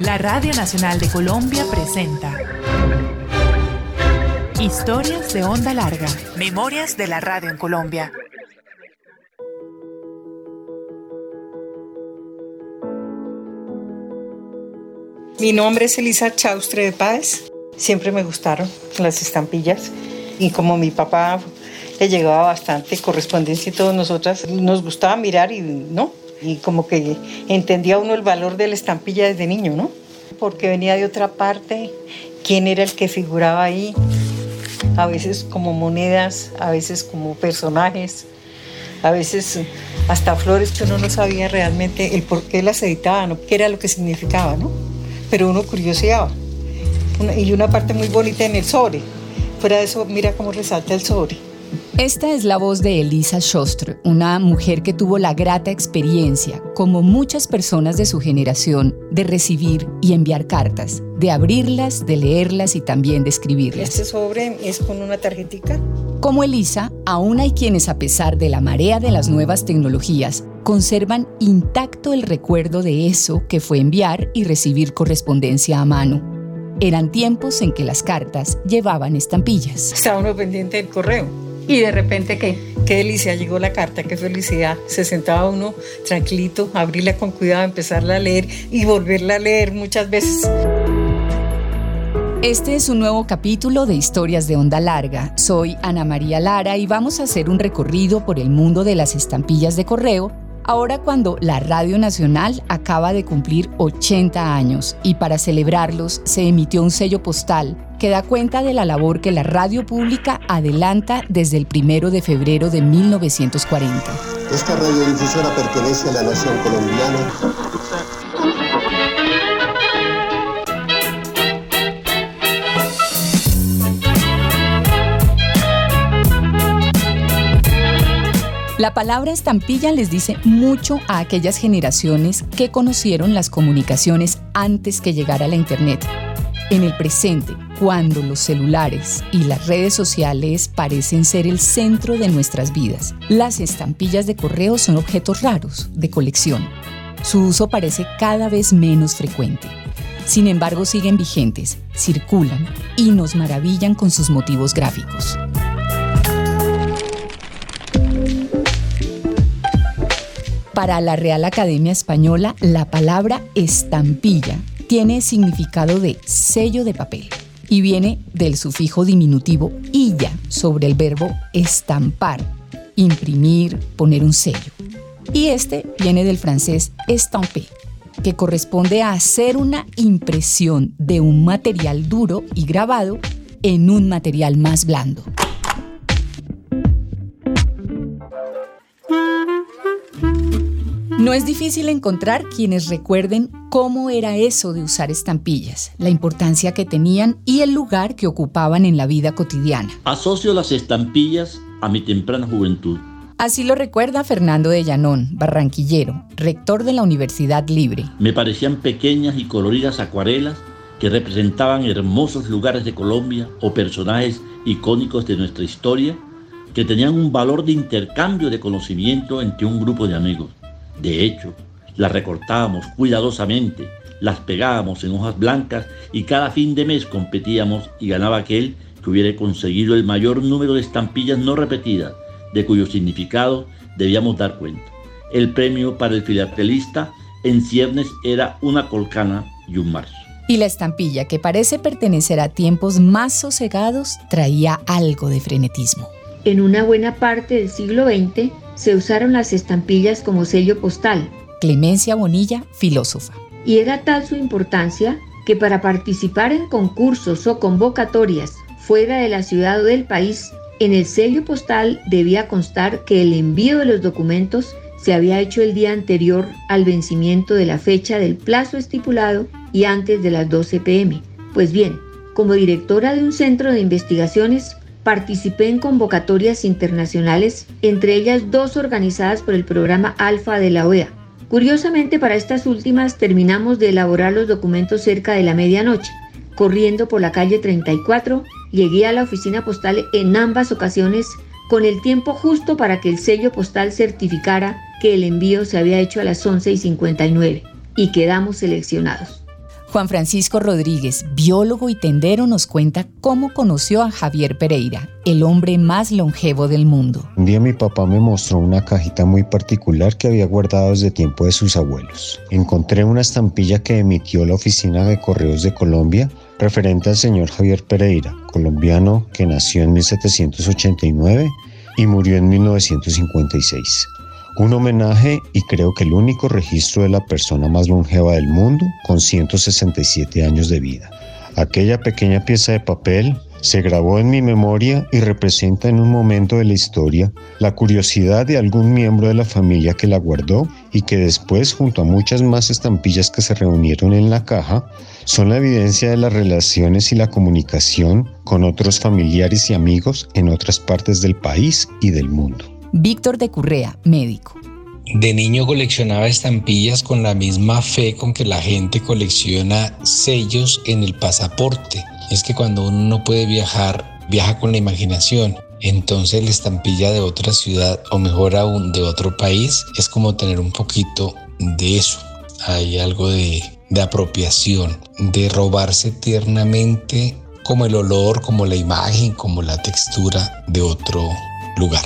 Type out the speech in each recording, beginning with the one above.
La Radio Nacional de Colombia presenta Historias de Onda Larga, Memorias de la Radio en Colombia. Mi nombre es Elisa Chaustre de Páez. Siempre me gustaron las estampillas y como mi papá le llegaba bastante correspondencia y todos nosotras nos gustaba mirar y no, y como que entendía uno el valor de la estampilla desde niño, ¿no? Porque venía de otra parte, quién era el que figuraba ahí, a veces como monedas, a veces como personajes, a veces hasta flores que uno no sabía realmente el por qué las editaban, qué era lo que significaba, ¿no? Pero uno curioseaba. Y una parte muy bonita en el sobre. Fuera de eso, mira cómo resalta el sobre esta es la voz de Elisa Shostre, una mujer que tuvo la grata experiencia, como muchas personas de su generación, de recibir y enviar cartas, de abrirlas, de leerlas y también de escribirlas. Este sobre es con una tarjetita. Como Elisa, aún hay quienes a pesar de la marea de las nuevas tecnologías, conservan intacto el recuerdo de eso que fue enviar y recibir correspondencia a mano. Eran tiempos en que las cartas llevaban estampillas. Estaba uno pendiente del correo y de repente, ¿qué? Qué delicia, llegó la carta, qué felicidad. Se sentaba uno tranquilito, abrirla con cuidado, empezarla a leer y volverla a leer muchas veces. Este es un nuevo capítulo de Historias de Onda Larga. Soy Ana María Lara y vamos a hacer un recorrido por el mundo de las estampillas de correo Ahora cuando la Radio Nacional acaba de cumplir 80 años y para celebrarlos se emitió un sello postal que da cuenta de la labor que la radio pública adelanta desde el primero de febrero de 1940. Esta radiodifusora pertenece a la nación colombiana La palabra estampilla les dice mucho a aquellas generaciones que conocieron las comunicaciones antes que llegara la Internet. En el presente, cuando los celulares y las redes sociales parecen ser el centro de nuestras vidas, las estampillas de correo son objetos raros, de colección. Su uso parece cada vez menos frecuente. Sin embargo, siguen vigentes, circulan y nos maravillan con sus motivos gráficos. Para la Real Academia Española, la palabra estampilla tiene significado de sello de papel y viene del sufijo diminutivo illa sobre el verbo estampar, imprimir, poner un sello. Y este viene del francés estamper, que corresponde a hacer una impresión de un material duro y grabado en un material más blando. No es difícil encontrar quienes recuerden cómo era eso de usar estampillas, la importancia que tenían y el lugar que ocupaban en la vida cotidiana. Asocio las estampillas a mi temprana juventud. Así lo recuerda Fernando de Llanón, barranquillero, rector de la Universidad Libre. Me parecían pequeñas y coloridas acuarelas que representaban hermosos lugares de Colombia o personajes icónicos de nuestra historia que tenían un valor de intercambio de conocimiento entre un grupo de amigos. De hecho, las recortábamos cuidadosamente, las pegábamos en hojas blancas y cada fin de mes competíamos y ganaba aquel que hubiera conseguido el mayor número de estampillas no repetidas, de cuyo significado debíamos dar cuenta. El premio para el filatelista en ciernes era una colcana y un marzo. Y la estampilla, que parece pertenecer a tiempos más sosegados, traía algo de frenetismo. En una buena parte del siglo XX, se usaron las estampillas como sello postal. Clemencia Bonilla, filósofa. Y era tal su importancia que para participar en concursos o convocatorias fuera de la ciudad o del país, en el sello postal debía constar que el envío de los documentos se había hecho el día anterior al vencimiento de la fecha del plazo estipulado y antes de las 12 pm. Pues bien, como directora de un centro de investigaciones, Participé en convocatorias internacionales, entre ellas dos organizadas por el programa Alfa de la OEA. Curiosamente, para estas últimas terminamos de elaborar los documentos cerca de la medianoche. Corriendo por la calle 34, llegué a la oficina postal en ambas ocasiones con el tiempo justo para que el sello postal certificara que el envío se había hecho a las 11 y 59 y quedamos seleccionados. Juan Francisco Rodríguez, biólogo y tendero, nos cuenta cómo conoció a Javier Pereira, el hombre más longevo del mundo. Un día mi papá me mostró una cajita muy particular que había guardado desde tiempo de sus abuelos. Encontré una estampilla que emitió la Oficina de Correos de Colombia referente al señor Javier Pereira, colombiano que nació en 1789 y murió en 1956. Un homenaje y creo que el único registro de la persona más longeva del mundo con 167 años de vida. Aquella pequeña pieza de papel se grabó en mi memoria y representa en un momento de la historia la curiosidad de algún miembro de la familia que la guardó y que después, junto a muchas más estampillas que se reunieron en la caja, son la evidencia de las relaciones y la comunicación con otros familiares y amigos en otras partes del país y del mundo. Víctor de Currea, médico. De niño coleccionaba estampillas con la misma fe con que la gente colecciona sellos en el pasaporte. Es que cuando uno no puede viajar, viaja con la imaginación. Entonces la estampilla de otra ciudad o mejor aún de otro país es como tener un poquito de eso. Hay algo de, de apropiación, de robarse tiernamente como el olor, como la imagen, como la textura de otro lugar.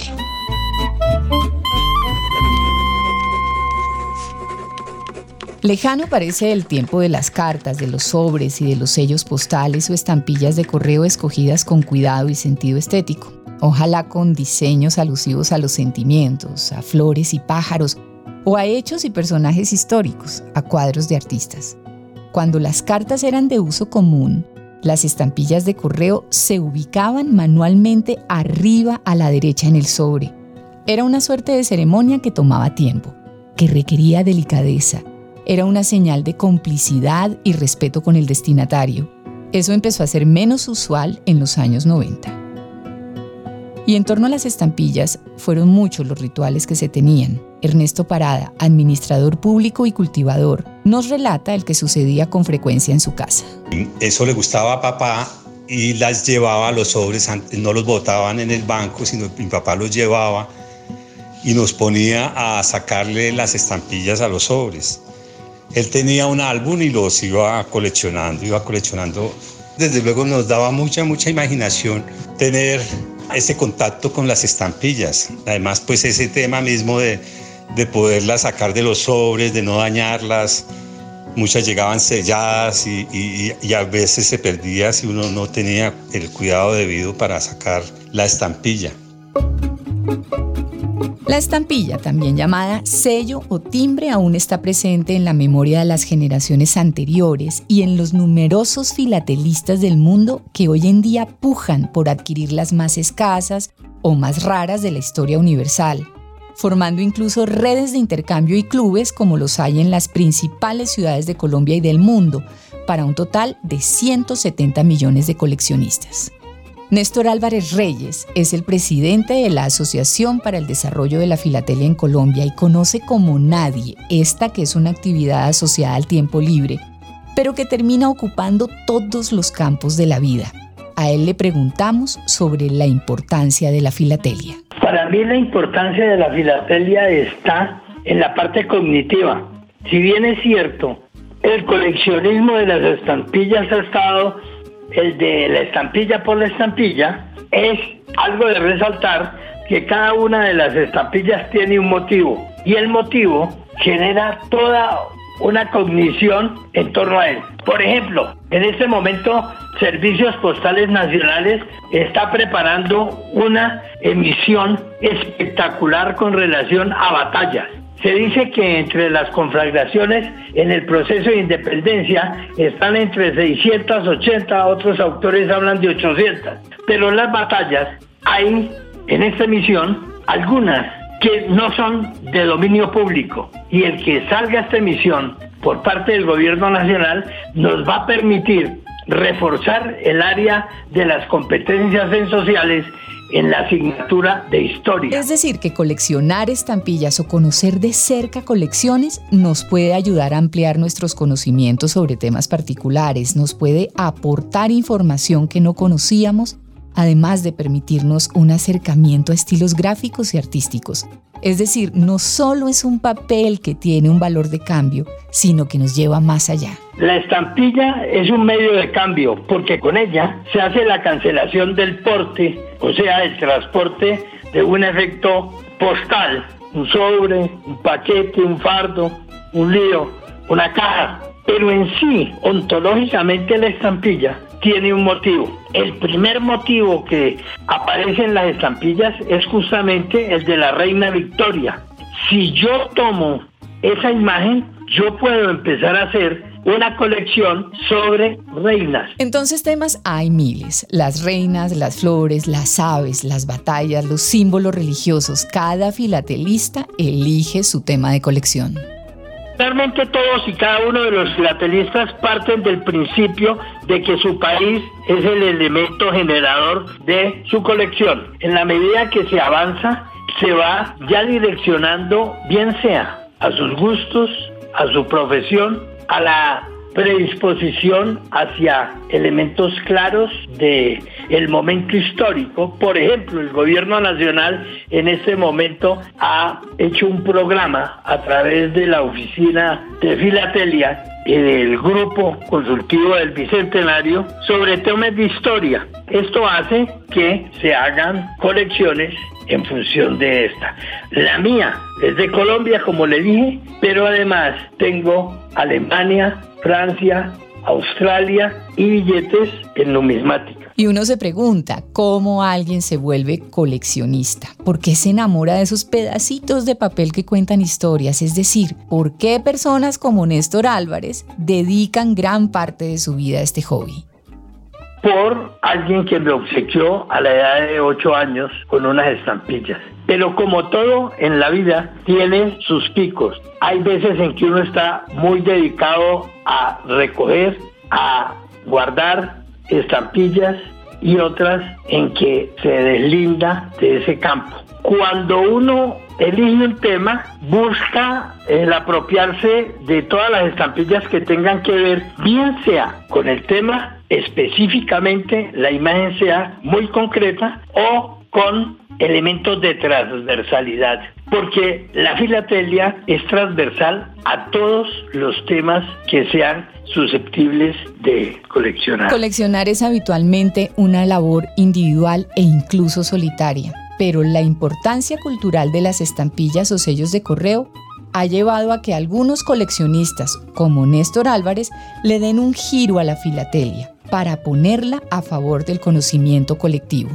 Lejano parece el tiempo de las cartas, de los sobres y de los sellos postales o estampillas de correo escogidas con cuidado y sentido estético. Ojalá con diseños alusivos a los sentimientos, a flores y pájaros, o a hechos y personajes históricos, a cuadros de artistas. Cuando las cartas eran de uso común, las estampillas de correo se ubicaban manualmente arriba a la derecha en el sobre. Era una suerte de ceremonia que tomaba tiempo, que requería delicadeza, era una señal de complicidad y respeto con el destinatario. Eso empezó a ser menos usual en los años 90. Y en torno a las estampillas fueron muchos los rituales que se tenían. Ernesto Parada, administrador público y cultivador, nos relata el que sucedía con frecuencia en su casa. Eso le gustaba a papá y las llevaba a los sobres, no los botaban en el banco, sino mi papá los llevaba y nos ponía a sacarle las estampillas a los sobres. Él tenía un álbum y los iba coleccionando, iba coleccionando. Desde luego nos daba mucha, mucha imaginación tener ese contacto con las estampillas. Además, pues ese tema mismo de, de poderlas sacar de los sobres, de no dañarlas. Muchas llegaban selladas y, y, a veces se perdía si uno no tenía el cuidado debido para sacar la estampilla. La estampilla, también llamada sello o timbre, aún está presente en la memoria de las generaciones anteriores y en los numerosos filatelistas del mundo que hoy en día pujan por adquirir las más escasas o más raras de la historia universal, formando incluso redes de intercambio y clubes como los hay en las principales ciudades de Colombia y del mundo, para un total de 170 millones de coleccionistas. Néstor Álvarez Reyes es el presidente de la Asociación para el Desarrollo de la Filatelia en Colombia y conoce como nadie esta que es una actividad asociada al tiempo libre, pero que termina ocupando todos los campos de la vida. A él le preguntamos sobre la importancia de la filatelia. Para mí la importancia de la filatelia está en la parte cognitiva. Si bien es cierto, el coleccionismo de las estampillas ha estado el de la estampilla por la estampilla, es algo de resaltar que cada una de las estampillas tiene un motivo y el motivo genera toda una cognición en torno a él. Por ejemplo, en este momento Servicios Postales Nacionales está preparando una emisión espectacular con relación a batallas. Se dice que entre las conflagraciones en el proceso de independencia están entre 680, otros autores hablan de 800. Pero las batallas hay en esta emisión algunas que no son de dominio público y el que salga esta emisión por parte del gobierno nacional nos va a permitir reforzar el área de las competencias en sociales en la asignatura de historia. Es decir, que coleccionar estampillas o conocer de cerca colecciones nos puede ayudar a ampliar nuestros conocimientos sobre temas particulares, nos puede aportar información que no conocíamos además de permitirnos un acercamiento a estilos gráficos y artísticos. Es decir, no solo es un papel que tiene un valor de cambio, sino que nos lleva más allá. La estampilla es un medio de cambio porque con ella se hace la cancelación del porte, o sea, el transporte de un efecto postal, un sobre, un paquete, un fardo, un lío, una caja. Pero en sí, ontológicamente la estampilla tiene un motivo. El primer motivo que aparece en las estampillas es justamente el de la reina Victoria. Si yo tomo esa imagen, yo puedo empezar a hacer una colección sobre reinas. Entonces temas hay miles. Las reinas, las flores, las aves, las batallas, los símbolos religiosos. Cada filatelista elige su tema de colección. Realmente todos y cada uno de los filatelistas parten del principio de que su país es el elemento generador de su colección. En la medida que se avanza, se va ya direccionando, bien sea a sus gustos, a su profesión, a la predisposición hacia elementos claros de el momento histórico. Por ejemplo, el gobierno nacional en este momento ha hecho un programa a través de la oficina de filatelia y del grupo consultivo del Bicentenario sobre temas de historia. Esto hace que se hagan colecciones en función de esta. La mía es de Colombia, como le dije, pero además tengo Alemania, Francia, Australia y billetes en numismática. Y uno se pregunta cómo alguien se vuelve coleccionista, por qué se enamora de esos pedacitos de papel que cuentan historias, es decir, por qué personas como Néstor Álvarez dedican gran parte de su vida a este hobby por alguien que me obsequió a la edad de 8 años con unas estampillas. Pero como todo en la vida tiene sus picos. Hay veces en que uno está muy dedicado a recoger, a guardar estampillas y otras en que se deslinda de ese campo. Cuando uno elige un tema, busca el apropiarse de todas las estampillas que tengan que ver, bien sea con el tema específicamente, la imagen sea muy concreta o con elementos de transversalidad, porque la filatelia es transversal a todos los temas que sean susceptibles de coleccionar. Coleccionar es habitualmente una labor individual e incluso solitaria pero la importancia cultural de las estampillas o sellos de correo ha llevado a que algunos coleccionistas, como Néstor Álvarez, le den un giro a la filatelia para ponerla a favor del conocimiento colectivo.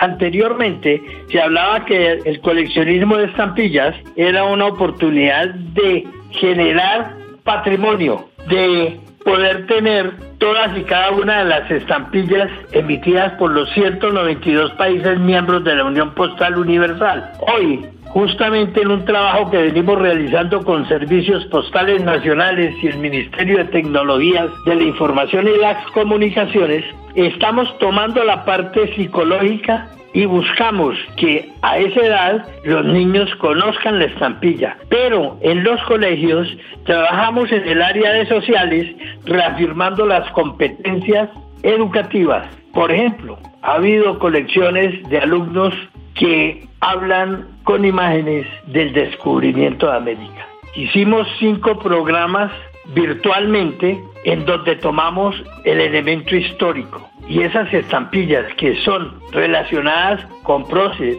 Anteriormente se hablaba que el coleccionismo de estampillas era una oportunidad de generar patrimonio, de poder tener todas y cada una de las estampillas emitidas por los 192 países miembros de la Unión Postal Universal. Hoy, justamente en un trabajo que venimos realizando con servicios postales nacionales y el Ministerio de Tecnologías de la Información y las Comunicaciones, estamos tomando la parte psicológica y buscamos que a esa edad los niños conozcan la estampilla. Pero en los colegios trabajamos en el área de sociales reafirmando las competencias educativas. Por ejemplo, ha habido colecciones de alumnos que hablan con imágenes del descubrimiento de América. Hicimos cinco programas virtualmente en donde tomamos el elemento histórico y esas estampillas que son relacionadas con próceres,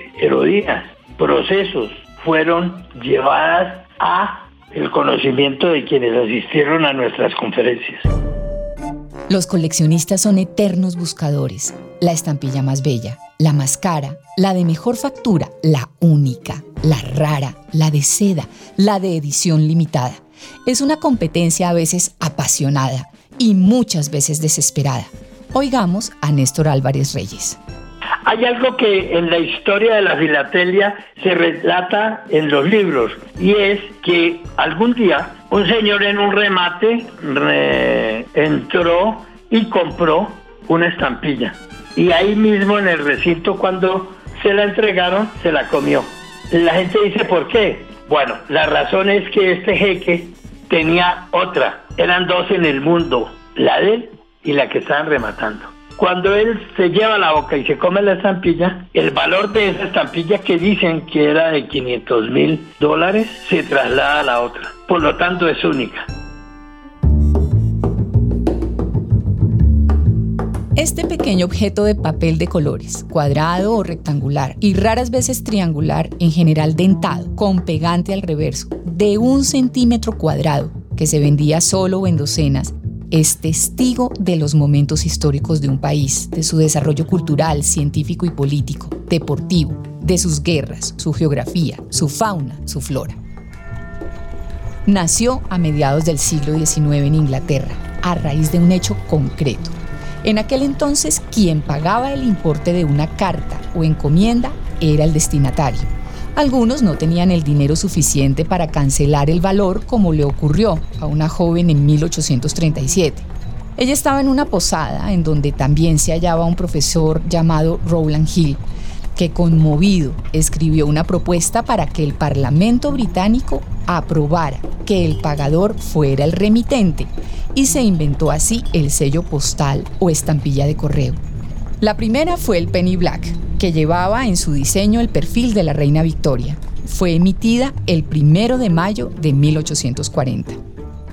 procesos, fueron llevadas a el conocimiento de quienes asistieron a nuestras conferencias. Los coleccionistas son eternos buscadores. La estampilla más bella, la más cara, la de mejor factura, la única, la rara, la de seda, la de edición limitada. Es una competencia a veces apasionada y muchas veces desesperada. Oigamos a Néstor Álvarez Reyes. Hay algo que en la historia de la filatelia se relata en los libros y es que algún día un señor en un remate entró y compró una estampilla y ahí mismo en el recinto cuando se la entregaron se la comió. La gente dice ¿por qué? Bueno, la razón es que este jeque tenía otra, eran dos en el mundo, la de él y la que estaban rematando. Cuando él se lleva la boca y se come la estampilla, el valor de esa estampilla que dicen que era de 500 mil dólares se traslada a la otra. Por lo tanto es única. Este pequeño objeto de papel de colores, cuadrado o rectangular y raras veces triangular, en general dentado, con pegante al reverso, de un centímetro cuadrado, que se vendía solo o en docenas, es testigo de los momentos históricos de un país, de su desarrollo cultural, científico y político, deportivo, de sus guerras, su geografía, su fauna, su flora. Nació a mediados del siglo XIX en Inglaterra, a raíz de un hecho concreto en aquel entonces, quien pagaba el importe de una carta o encomienda era el destinatario. Algunos no tenían el dinero suficiente para cancelar el valor como le ocurrió a una joven en 1837. Ella estaba en una posada en donde también se hallaba un profesor llamado Rowland Hill, que conmovido escribió una propuesta para que el Parlamento británico aprobara que el pagador fuera el remitente y se inventó así el sello postal o estampilla de correo. La primera fue el Penny Black, que llevaba en su diseño el perfil de la reina Victoria. Fue emitida el primero de mayo de 1840.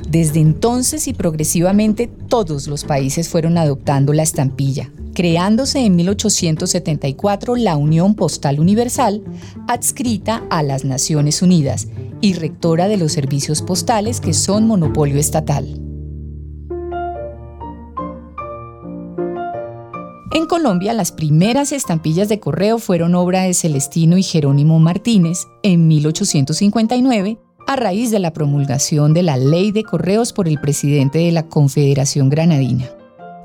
Desde entonces y progresivamente todos los países fueron adoptando la estampilla, creándose en 1874 la Unión Postal Universal, adscrita a las Naciones Unidas y rectora de los servicios postales que son monopolio estatal. En Colombia, las primeras estampillas de correo fueron obra de Celestino y Jerónimo Martínez en 1859 a raíz de la promulgación de la Ley de Correos por el presidente de la Confederación Granadina.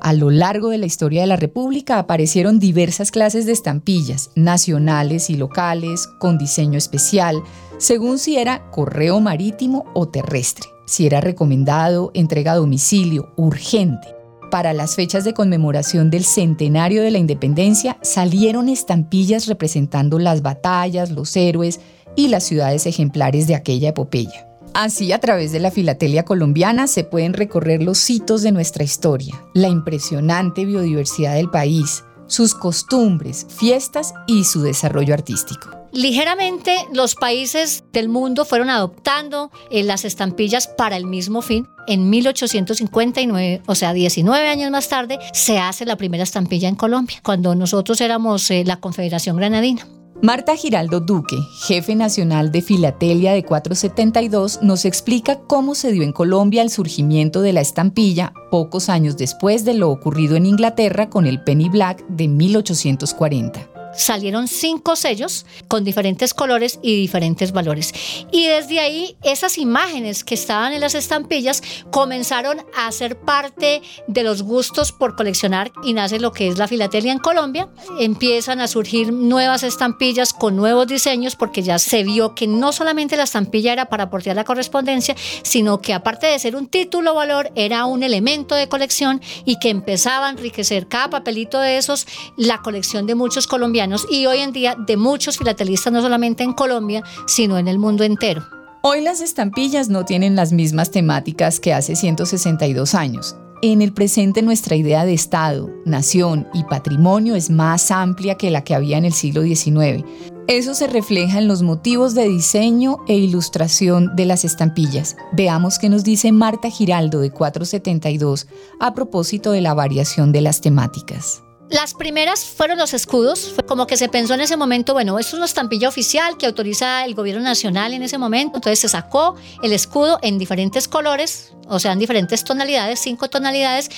A lo largo de la historia de la República aparecieron diversas clases de estampillas, nacionales y locales, con diseño especial, según si era correo marítimo o terrestre, si era recomendado, entrega a domicilio, urgente para las fechas de conmemoración del centenario de la independencia salieron estampillas representando las batallas, los héroes y las ciudades ejemplares de aquella epopeya. Así, a través de la filatelia colombiana se pueden recorrer los hitos de nuestra historia, la impresionante biodiversidad del país, sus costumbres, fiestas y su desarrollo artístico. Ligeramente los países del mundo fueron adoptando eh, las estampillas para el mismo fin. En 1859, o sea, 19 años más tarde, se hace la primera estampilla en Colombia, cuando nosotros éramos eh, la Confederación Granadina. Marta Giraldo Duque, jefe nacional de Filatelia de 472, nos explica cómo se dio en Colombia el surgimiento de la estampilla pocos años después de lo ocurrido en Inglaterra con el Penny Black de 1840 salieron cinco sellos con diferentes colores y diferentes valores. Y desde ahí esas imágenes que estaban en las estampillas comenzaron a ser parte de los gustos por coleccionar y nace lo que es la filatelia en Colombia. Empiezan a surgir nuevas estampillas con nuevos diseños porque ya se vio que no solamente la estampilla era para aportar la correspondencia, sino que aparte de ser un título valor era un elemento de colección y que empezaba a enriquecer cada papelito de esos la colección de muchos colombianos y hoy en día de muchos filatelistas, no solamente en Colombia, sino en el mundo entero. Hoy las estampillas no tienen las mismas temáticas que hace 162 años. En el presente nuestra idea de Estado, nación y patrimonio es más amplia que la que había en el siglo XIX. Eso se refleja en los motivos de diseño e ilustración de las estampillas. Veamos qué nos dice Marta Giraldo de 472 a propósito de la variación de las temáticas. Las primeras fueron los escudos, como que se pensó en ese momento, bueno, esto es una estampilla oficial que autoriza el gobierno nacional en ese momento, entonces se sacó el escudo en diferentes colores, o sea, en diferentes tonalidades, cinco tonalidades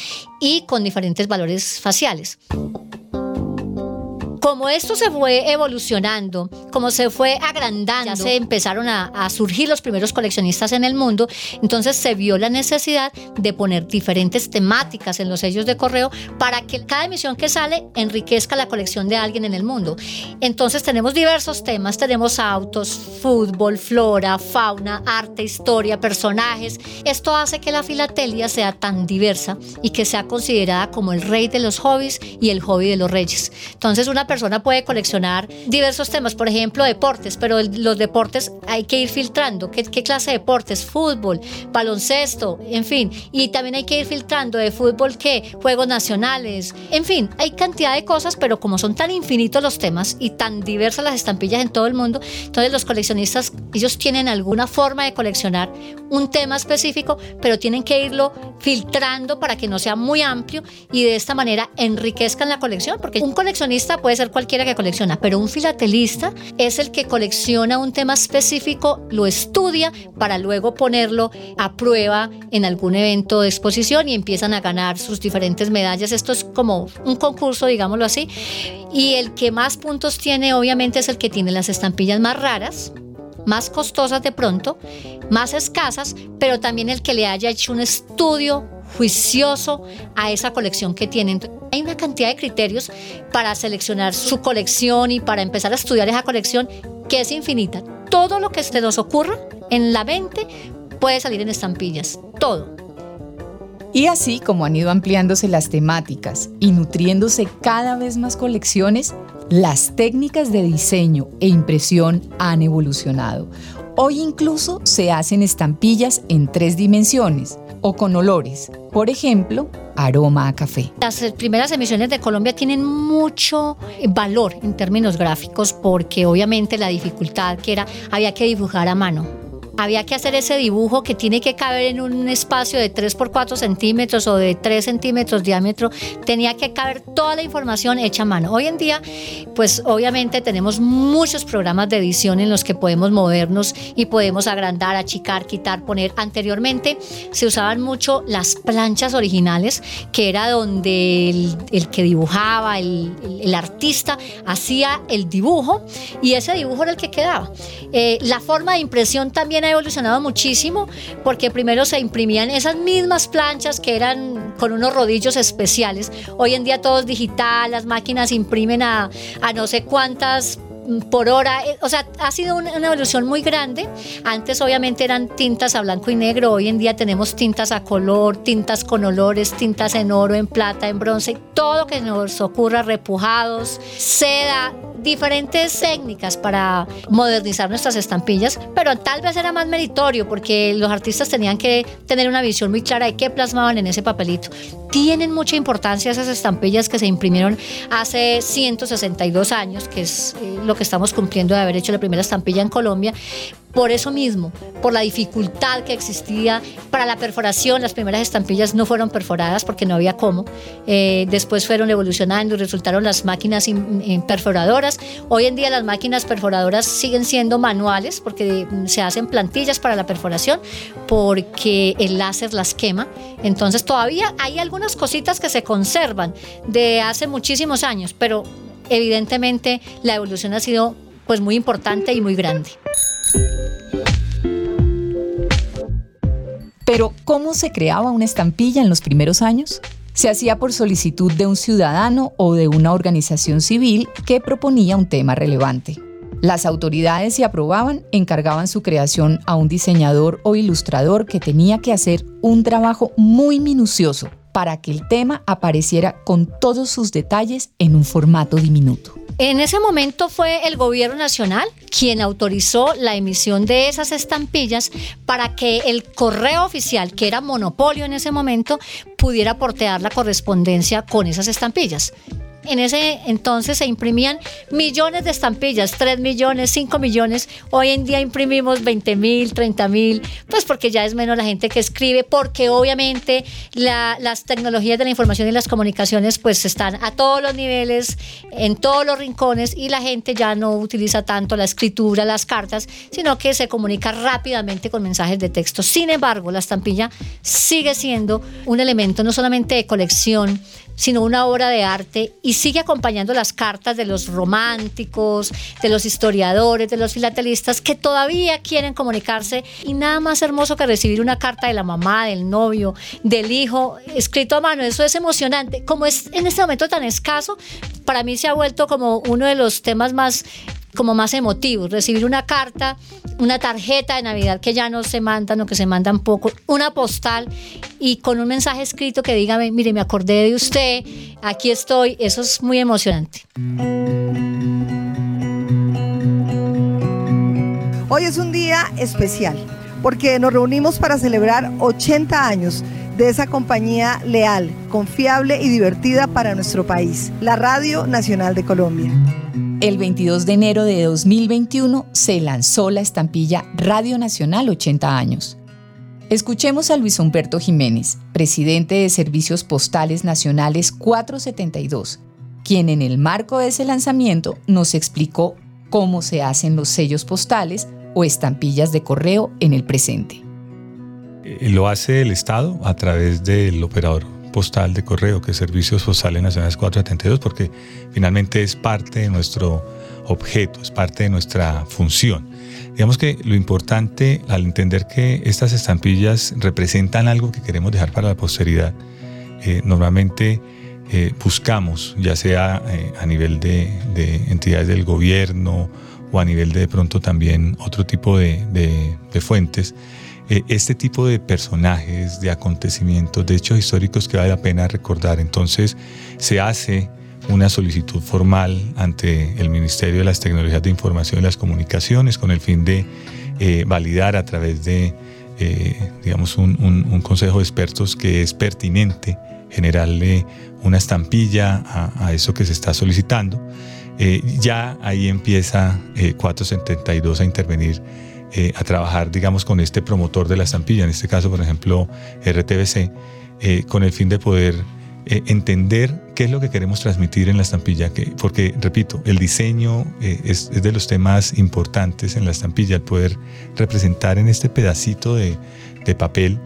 y con diferentes valores faciales como esto se fue evolucionando, como se fue agrandando, ya se empezaron a, surgir los primeros coleccionistas en el mundo, entonces se vio la necesidad de poner diferentes temáticas en los sellos de correo para que cada emisión que sale enriquezca la colección de alguien en el mundo. Entonces tenemos diversos temas, tenemos autos, fútbol, flora, fauna, arte, historia, personajes. Esto hace que la filatelia sea tan diversa y que sea considerada como el rey de los hobbies y el hobby de los reyes. Entonces una persona puede coleccionar diversos temas, por ejemplo, deportes, pero los deportes hay que ir filtrando. ¿Qué, ¿Qué, clase de deportes? Fútbol, baloncesto, en fin. Y también hay que ir filtrando de fútbol qué, juegos nacionales, en fin, hay cantidad de cosas, pero como son tan infinitos los temas y tan diversas las estampillas en todo el mundo, entonces los coleccionistas, ellos tienen alguna forma de coleccionar un tema específico, pero tienen que irlo filtrando para que no sea muy amplio y de esta manera enriquezcan la colección, porque un coleccionista puede ser cualquiera que colecciona, pero un filatelista es el que colecciona un tema específico, lo estudia para luego ponerlo a prueba en algún evento de exposición y empiezan a ganar sus diferentes medallas. Esto es como un concurso, digámoslo así. Y el que más puntos tiene, obviamente, es el que tiene las estampillas más raras, más costosas de pronto, más escasas, pero también el que le haya hecho un estudio juicioso a esa colección que tienen. Hay una cantidad de criterios para seleccionar su colección y para empezar a estudiar esa colección que es infinita. Todo lo que se nos ocurra en la mente puede salir en estampillas, todo. Y así como han ido ampliándose las temáticas y nutriéndose cada vez más colecciones, las técnicas de diseño e impresión han evolucionado. Hoy incluso se hacen estampillas en tres dimensiones o con olores. Por ejemplo, aroma a café. Las primeras emisiones de Colombia tienen mucho valor en términos gráficos porque obviamente la dificultad que era había que dibujar a mano había que hacer ese dibujo que tiene que caber en un espacio de 3 por 4 centímetros o de 3 centímetros de diámetro, tenía que caber toda la información hecha a mano. Hoy en día, pues obviamente tenemos muchos programas de edición en los que podemos movernos y podemos agrandar, achicar, quitar, poner. Anteriormente se usaban mucho las planchas originales, que era donde el, que dibujaba, el, artista, hacía el dibujo y ese dibujo era el que quedaba. Eh, la forma de impresión también ha evolucionado muchísimo porque primero se imprimían esas mismas planchas que eran con unos rodillos especiales. Hoy en día todo es digital, las máquinas imprimen a, a no sé cuántas por hora, eh, o sea, ha sido una, evolución muy grande. Antes obviamente eran tintas a blanco y negro, hoy en día tenemos tintas a color, tintas con olores, tintas en oro, en plata, en bronce, todo que nos ocurra, repujados, seda, diferentes técnicas para modernizar nuestras estampillas, pero tal vez era más meritorio porque los artistas tenían que tener una visión muy clara de qué plasmaban en ese papelito. Tienen mucha importancia esas estampillas que se imprimieron hace 162 años, que es eh, lo que estamos cumpliendo de haber hecho la primera estampilla en Colombia, por eso mismo, por la dificultad que existía para la perforación, las primeras estampillas no fueron perforadas porque no había cómo. Eh, después fueron evolucionando y resultaron las máquinas perforadoras. Hoy en día las máquinas perforadoras siguen siendo manuales porque mm, se hacen plantillas para la perforación porque el láser las quema. Entonces todavía hay algunas cositas que se conservan de hace muchísimos años, pero evidentemente la evolución ha sido pues muy importante y muy grande. Pero, ¿cómo se creaba una estampilla en los primeros años? Se hacía por solicitud de un ciudadano o de una organización civil que proponía un tema relevante. Las autoridades, si aprobaban, encargaban su creación a un diseñador o ilustrador que tenía que hacer un trabajo muy minucioso para que el tema apareciera con todos sus detalles en un formato diminuto. En ese momento fue el gobierno nacional quien autorizó la emisión de esas estampillas para que el correo oficial, que era monopolio en ese momento, pudiera portear la correspondencia con esas estampillas en ese entonces se imprimían millones de estampillas, 3 millones, 5 millones. Hoy en día imprimimos 20 mil, 30 mil, pues porque ya es menos la gente que escribe, porque obviamente las tecnologías de la información y las comunicaciones pues están a todos los niveles, en todos los rincones y la gente ya no utiliza tanto la escritura, las cartas, sino que se comunica rápidamente con mensajes de texto. Sin embargo, la estampilla sigue siendo un elemento no solamente de colección, sino una obra de arte y sigue acompañando las cartas de los románticos, de los historiadores, de los filatelistas que todavía quieren comunicarse y nada más hermoso que recibir una carta de la mamá, del novio, del hijo, escrito a mano. Eso es emocionante. Como es en este momento tan escaso, para mí se ha vuelto como uno de los temas más como más emotivos. Recibir una carta, una tarjeta de Navidad que ya no se mandan o que se mandan poco, una postal y con un mensaje escrito que diga, mire, me acordé de usted, aquí estoy. Eso es muy emocionante. Hoy es un día especial porque nos reunimos para celebrar 80 años de esa compañía leal, confiable y divertida para nuestro país, la Radio Nacional de Colombia. El 22 de enero de 2021 se lanzó la estampilla Radio Nacional 80 años. Escuchemos a Luis Humberto Jiménez, presidente de Servicios Postales Nacionales 472, quien en el marco de ese lanzamiento nos explicó cómo se hacen los sellos postales o estampillas de correo en el presente. Eh, lo hace el Estado a través del operador postal de correo, que es Servicios Postales Nacionales 472, porque finalmente es parte de nuestro objeto, es parte de nuestra función. Digamos que lo importante al entender que estas estampillas representan algo que queremos dejar para la posteridad, eh, normalmente eh, buscamos, ya sea a nivel de, entidades del gobierno o a nivel de, pronto también otro tipo de, de fuentes, eh, este tipo de personajes, de acontecimientos, de hechos históricos que vale la pena recordar. Entonces se hace una solicitud formal ante el Ministerio de las Tecnologías de Información y las Comunicaciones con el fin de eh, validar a través de, eh, digamos, un, consejo de expertos que es pertinente generarle una estampilla a, eso que se está solicitando. ya ahí empieza 472 a intervenir eh, a trabajar, digamos, con este promotor de la estampilla, en este caso, por ejemplo, RTBC, eh, con el fin de poder eh, entender qué es lo que queremos transmitir en la estampilla, que, porque, repito, el diseño es, de los temas importantes en la estampilla, el poder representar en este pedacito de, papel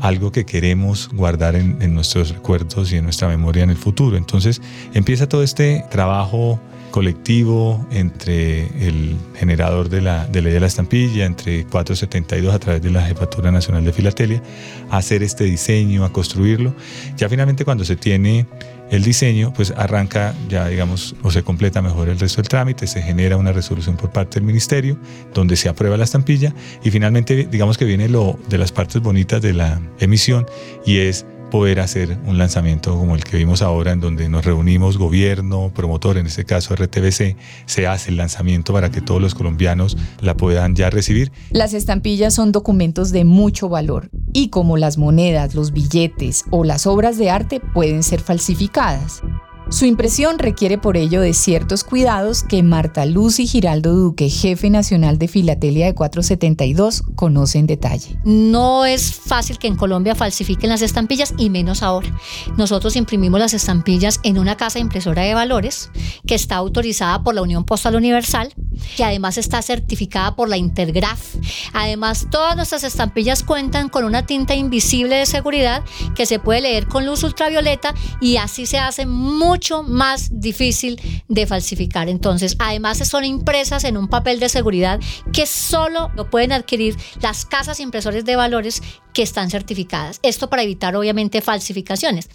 algo que queremos guardar en, nuestros recuerdos y en nuestra memoria en el futuro. Entonces empieza todo este trabajo colectivo entre el generador de la de ley de la estampilla, entre 472 a través de la Jefatura Nacional de Filatelia, a hacer este diseño, a construirlo. Ya finalmente cuando se tiene el diseño, pues arranca ya, digamos, o se completa mejor el resto del trámite, se genera una resolución por parte del ministerio, donde se aprueba la estampilla y finalmente, digamos que viene lo de las partes bonitas de la emisión y es poder hacer un lanzamiento como el que vimos ahora, en donde nos reunimos gobierno, promotor, en este caso RTBC, se hace el lanzamiento para que todos los colombianos la puedan ya recibir. Las estampillas son documentos de mucho valor y como las monedas, los billetes o las obras de arte pueden ser falsificadas. Su impresión requiere por ello de ciertos cuidados que Marta Luz y Giraldo Duque, jefe nacional de Filatelia de 472, conocen en detalle. No es fácil que en Colombia falsifiquen las estampillas y menos ahora. Nosotros imprimimos las estampillas en una casa impresora de valores que está autorizada por la Unión Postal Universal, que además está certificada por la Intergraph. Además, todas nuestras estampillas cuentan con una tinta invisible de seguridad que se puede leer con luz ultravioleta y así se hace muy mucho más difícil de falsificar. Entonces, además son impresas en un papel de seguridad que solo lo pueden adquirir las casas impresores de valores que están certificadas. Esto para evitar obviamente falsificaciones.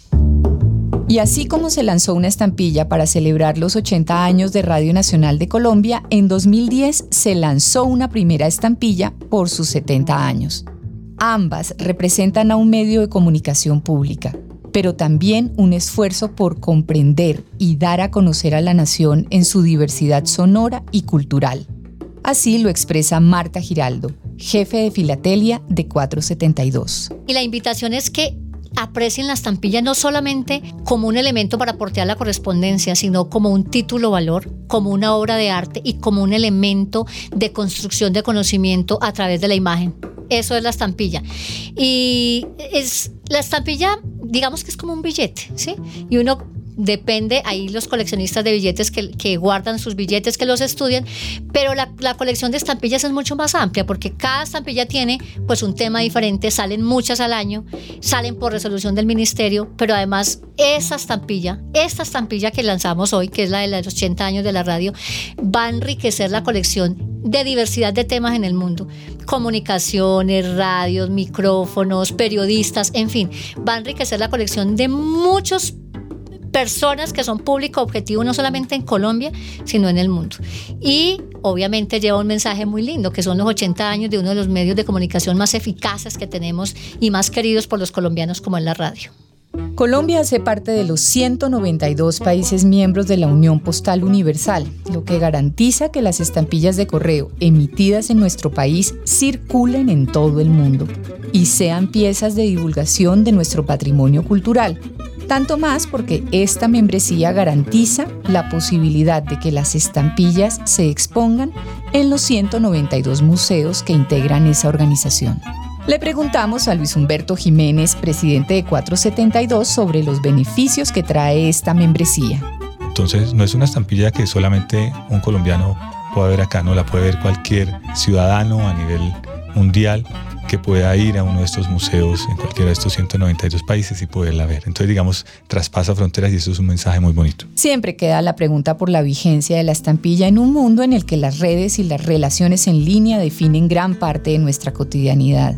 Y así como se lanzó una estampilla para celebrar los 80 años de Radio Nacional de Colombia, en 2010 se lanzó una primera estampilla por sus 70 años. Ambas representan a un medio de comunicación pública, pero también un esfuerzo por comprender y dar a conocer a la nación en su diversidad sonora y cultural. Así lo expresa Marta Giraldo, jefe de Filatelia de 472. Y la invitación es que aprecien la estampilla no solamente como un elemento para portear la correspondencia, sino como un título valor, como una obra de arte y como un elemento de construcción de conocimiento a través de la imagen. Eso es la estampilla. Y es la estampilla, digamos que es como un billete, ¿sí? Y uno depende, ahí los coleccionistas de billetes que, guardan sus billetes, que los estudian, pero la, la, colección de estampillas es mucho más amplia porque cada estampilla tiene pues un tema diferente, salen muchas al año, salen por resolución del ministerio, pero además esa estampilla, esta estampilla que lanzamos hoy, que es la de los 80 años de la radio, va a enriquecer la colección de diversidad de temas en el mundo. Comunicaciones, radios, micrófonos, periodistas, en fin, va a enriquecer la colección de muchos personas que son público objetivo no solamente en Colombia, sino en el mundo. Y obviamente lleva un mensaje muy lindo, que son los 80 años de uno de los medios de comunicación más eficaces que tenemos y más queridos por los colombianos como es la radio. Colombia hace parte de los 192 países miembros de la Unión Postal Universal, lo que garantiza que las estampillas de correo emitidas en nuestro país circulen en todo el mundo y sean piezas de divulgación de nuestro patrimonio cultural. Tanto más porque esta membresía garantiza la posibilidad de que las estampillas se expongan en los 192 museos que integran esa organización. Le preguntamos a Luis Humberto Jiménez, presidente de 472, sobre los beneficios que trae esta membresía. Entonces, no es una estampilla que solamente un colombiano pueda ver acá, no la puede ver cualquier ciudadano a nivel mundial que pueda ir a uno de estos museos en cualquiera de estos 192 países y poderla ver. Entonces, digamos, traspasa fronteras y eso es un mensaje muy bonito. Siempre queda la pregunta por la vigencia de la estampilla en un mundo en el que las redes y las relaciones en línea definen gran parte de nuestra cotidianidad.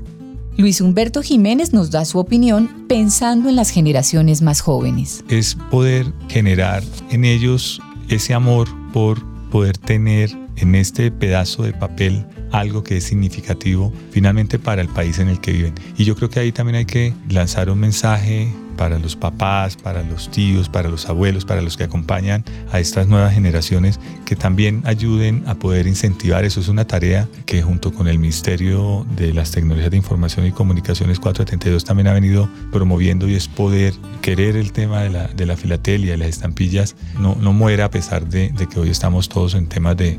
Luis Humberto Jiménez nos da su opinión pensando en las generaciones más jóvenes. Es poder generar en ellos ese amor por poder tener en este pedazo de papel algo que es significativo finalmente para el país en el que viven. Y yo creo que ahí también hay que lanzar un mensaje para los papás, para los tíos, para los abuelos, para los que acompañan a estas nuevas generaciones, que también ayuden a poder incentivar. Eso es una tarea que junto con el Ministerio de las Tecnologías de Información y Comunicaciones 472 también ha venido promoviendo y es poder querer el tema de la, de la filatelia, de las estampillas, no, no muera a pesar de, de que hoy estamos todos en temas de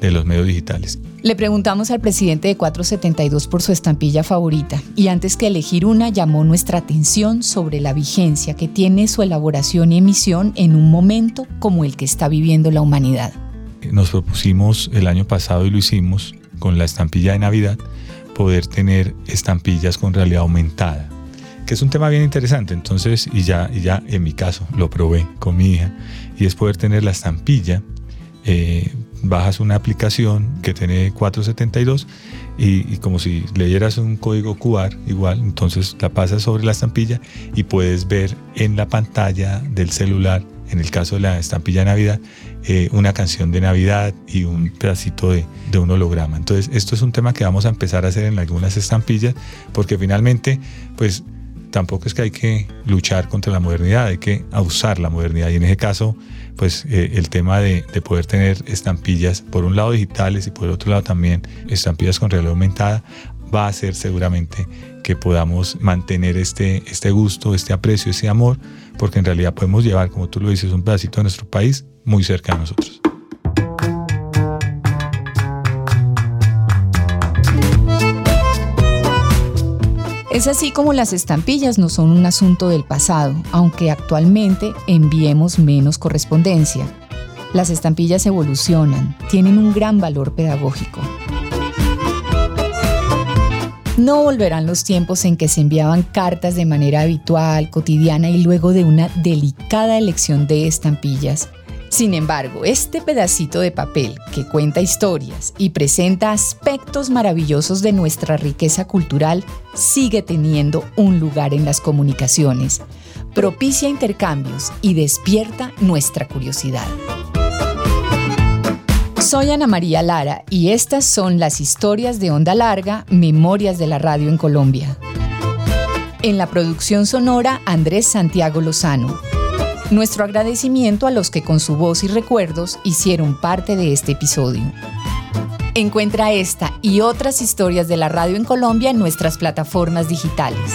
de los medios digitales. Le preguntamos al presidente de 472 por su estampilla favorita y antes que elegir una llamó nuestra atención sobre la vigencia que tiene su elaboración y emisión en un momento como el que está viviendo la humanidad. Nos propusimos el año pasado y lo hicimos con la estampilla de Navidad poder tener estampillas con realidad aumentada que es un tema bien interesante. Entonces, y ya, y ya en mi caso lo probé con mi hija, y es poder tener la estampilla eh, bajas una aplicación que tiene 472 y, como si leyeras un código QR igual, entonces la pasas sobre la estampilla y puedes ver en la pantalla del celular, en el caso de la estampilla Navidad, eh, una canción de Navidad y un pedacito de, de, un holograma. Entonces esto es un tema que vamos a empezar a hacer en algunas estampillas porque finalmente pues tampoco es que hay que luchar contra la modernidad, hay que usar la modernidad y en ese caso pues eh, el tema de, poder tener estampillas, por un lado digitales y por otro lado también estampillas con realidad aumentada, va a hacer seguramente que podamos mantener este, este gusto, este aprecio, ese amor, porque en realidad podemos llevar, como tú lo dices, un pedacito de nuestro país muy cerca de nosotros. Es así como las estampillas no son un asunto del pasado, aunque actualmente enviemos menos correspondencia. Las estampillas evolucionan, tienen un gran valor pedagógico. No volverán los tiempos en que se enviaban cartas de manera habitual, cotidiana y luego de una delicada elección de estampillas. Sin embargo, este pedacito de papel que cuenta historias y presenta aspectos maravillosos de nuestra riqueza cultural sigue teniendo un lugar en las comunicaciones, propicia intercambios y despierta nuestra curiosidad. Soy Ana María Lara y estas son las historias de Onda Larga, Memorias de la Radio en Colombia. En la producción sonora, Andrés Santiago Lozano. Nuestro agradecimiento a los que con su voz y recuerdos hicieron parte de este episodio. Encuentra esta y otras historias de la radio en Colombia en nuestras plataformas digitales.